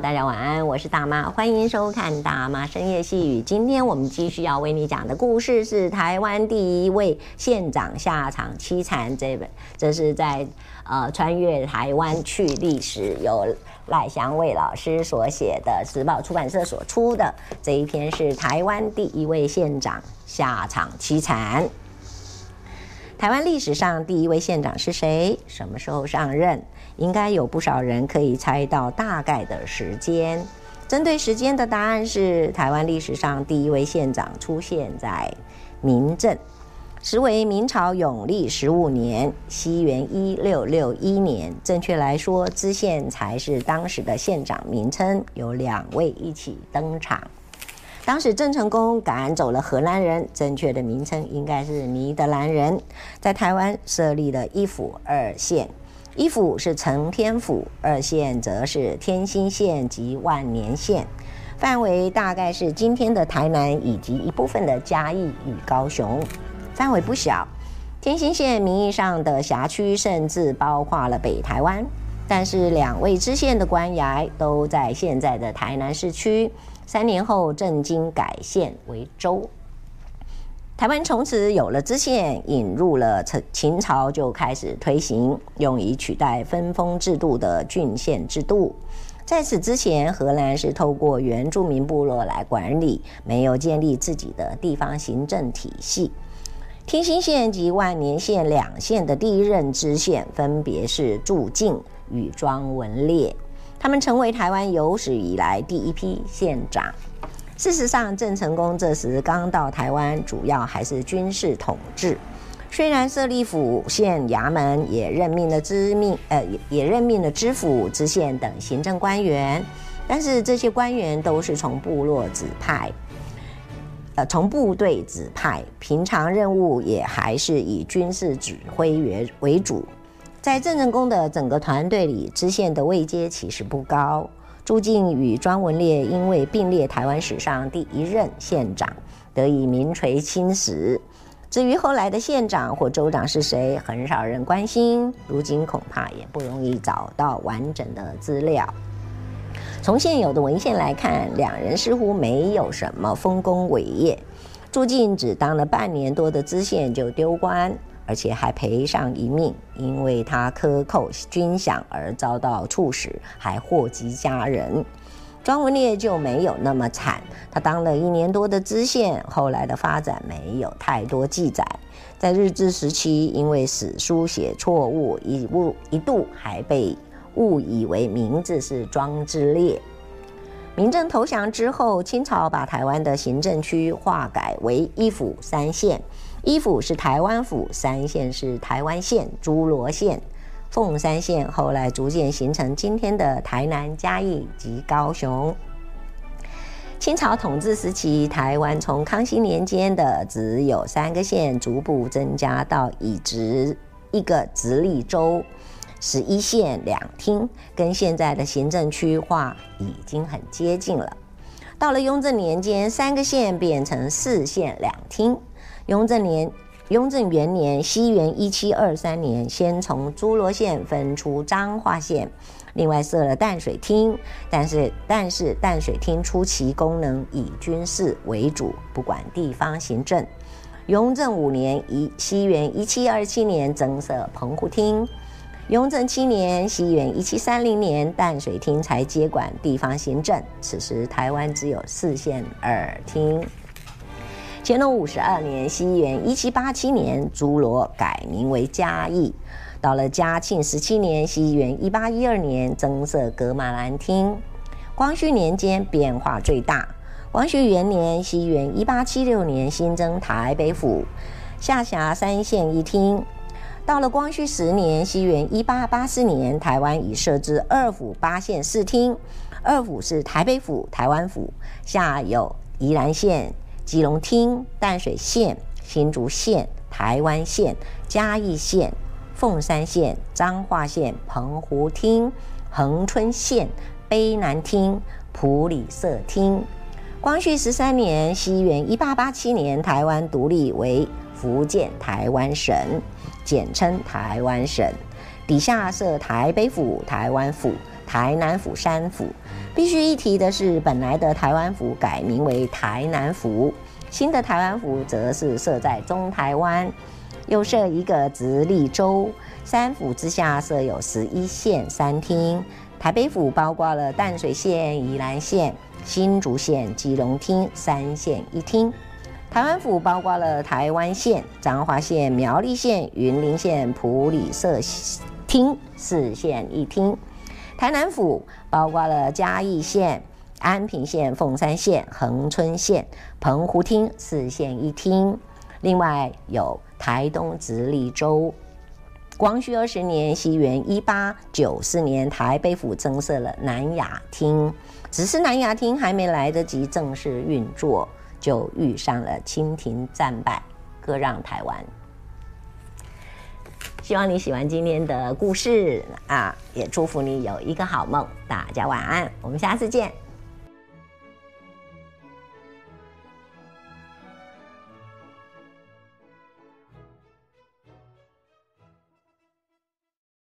大家晚安，我是大妈，欢迎收看大妈深夜细语。今天我们继续要为你讲的故事是台湾第一位县长下场凄惨这本，这是在呃穿越台湾去历史，由赖香蔚老师所写的，时报出版社所出的这一篇是台湾第一位县长下场凄惨。台湾历史上第一位县长是谁？什么时候上任？应该有不少人可以猜到大概的时间。针对时间的答案是：台湾历史上第一位县长出现在明镇，时为明朝永历十五年，西元一六六一年。正确来说，知县才是当时的县长名称，有两位一起登场。当时郑成功赶走了荷兰人，正确的名称应该是尼德兰人，在台湾设立了一府二县。一府是承天府，二县则是天兴县及万年县，范围大概是今天的台南以及一部分的嘉义与高雄，范围不小。天兴县名义上的辖区甚至包括了北台湾，但是两位知县的官衙都在现在的台南市区。三年后，正经改县为州。台湾从此有了知县，引入了秦朝就开始推行，用以取代分封制度的郡县制度。在此之前，荷兰是透过原住民部落来管理，没有建立自己的地方行政体系。天兴县及万年县两县的第一任知县分别是祝敬与庄文烈，他们成为台湾有史以来第一批县长。事实上，郑成功这时刚到台湾，主要还是军事统治。虽然设立府县衙门，也任命了知命，呃，也任命了知府、知县等行政官员，但是这些官员都是从部落指派，呃，从部队指派，平常任务也还是以军事指挥员为主。在郑成功的整个团队里，知县的位阶其实不高。朱敬与庄文烈因为并列台湾史上第一任县长，得以名垂青史。至于后来的县长或州长是谁，很少人关心。如今恐怕也不容易找到完整的资料。从现有的文献来看，两人似乎没有什么丰功伟业。朱敬只当了半年多的知县就丢官。而且还赔上一命，因为他克扣军饷而遭到处死，还祸及家人。庄文烈就没有那么惨，他当了一年多的知县，后来的发展没有太多记载。在日治时期，因为史书写错误，一误一度还被误以为名字是庄之烈。明郑投降之后，清朝把台湾的行政区划改为一府三县。一府是台湾府，三县是台湾县、诸罗县、凤山县，后来逐渐形成今天的台南、嘉义及高雄。清朝统治时期，台湾从康熙年间的只有三个县，逐步增加到已直一个直隶州，十一县两厅，跟现在的行政区划已经很接近了。到了雍正年间，三个县变成四县两厅。雍正年，雍正元年，西元一七二三年，先从诸罗县分出彰化县，另外设了淡水厅。但是，但是淡水厅初期功能以军事为主，不管地方行政。雍正五年，一西元一七二七年，增设澎湖厅。雍正七年，西元一七三零年，淡水厅才接管地方行政。此时，台湾只有四县二厅。乾隆五十二年，西元一七八七年，诸罗改名为嘉义。到了嘉庆十七年，西元一八一二年，增设噶玛兰厅。光绪年间变化最大。光绪元年，西元一八七六年，新增台北府，下辖三县一厅。到了光绪十年，西元一八八四年，台湾已设置二府八县四厅。二府是台北府、台湾府，下有宜兰县。基隆厅、淡水县、新竹县、台湾县、嘉义县、凤山县、彰化县、澎湖厅、恒春县、卑南厅、埔里社厅。光绪十三年（西元一八八七年），台湾独立为福建台湾省，简称台湾省，底下设台北府、台湾府、台南府三府。必须一提的是，本来的台湾府改名为台南府，新的台湾府则是设在中台湾，又设一个直隶州。三府之下设有十一县三厅。台北府包括了淡水县、宜兰县、新竹县、基隆厅三县一厅。台湾府包括了台湾县、彰化县、苗栗县、云林县、埔里社厅四县一厅；台南府包括了嘉义县、安平县、凤山县、恒春县、澎湖厅四县一厅。另外有台东直隶州。光绪二十年（西元一八九四年），台北府增设了南雅厅，只是南雅厅还没来得及正式运作。就遇上了清廷战败，割让台湾。希望你喜欢今天的故事啊，也祝福你有一个好梦。大家晚安，我们下次见。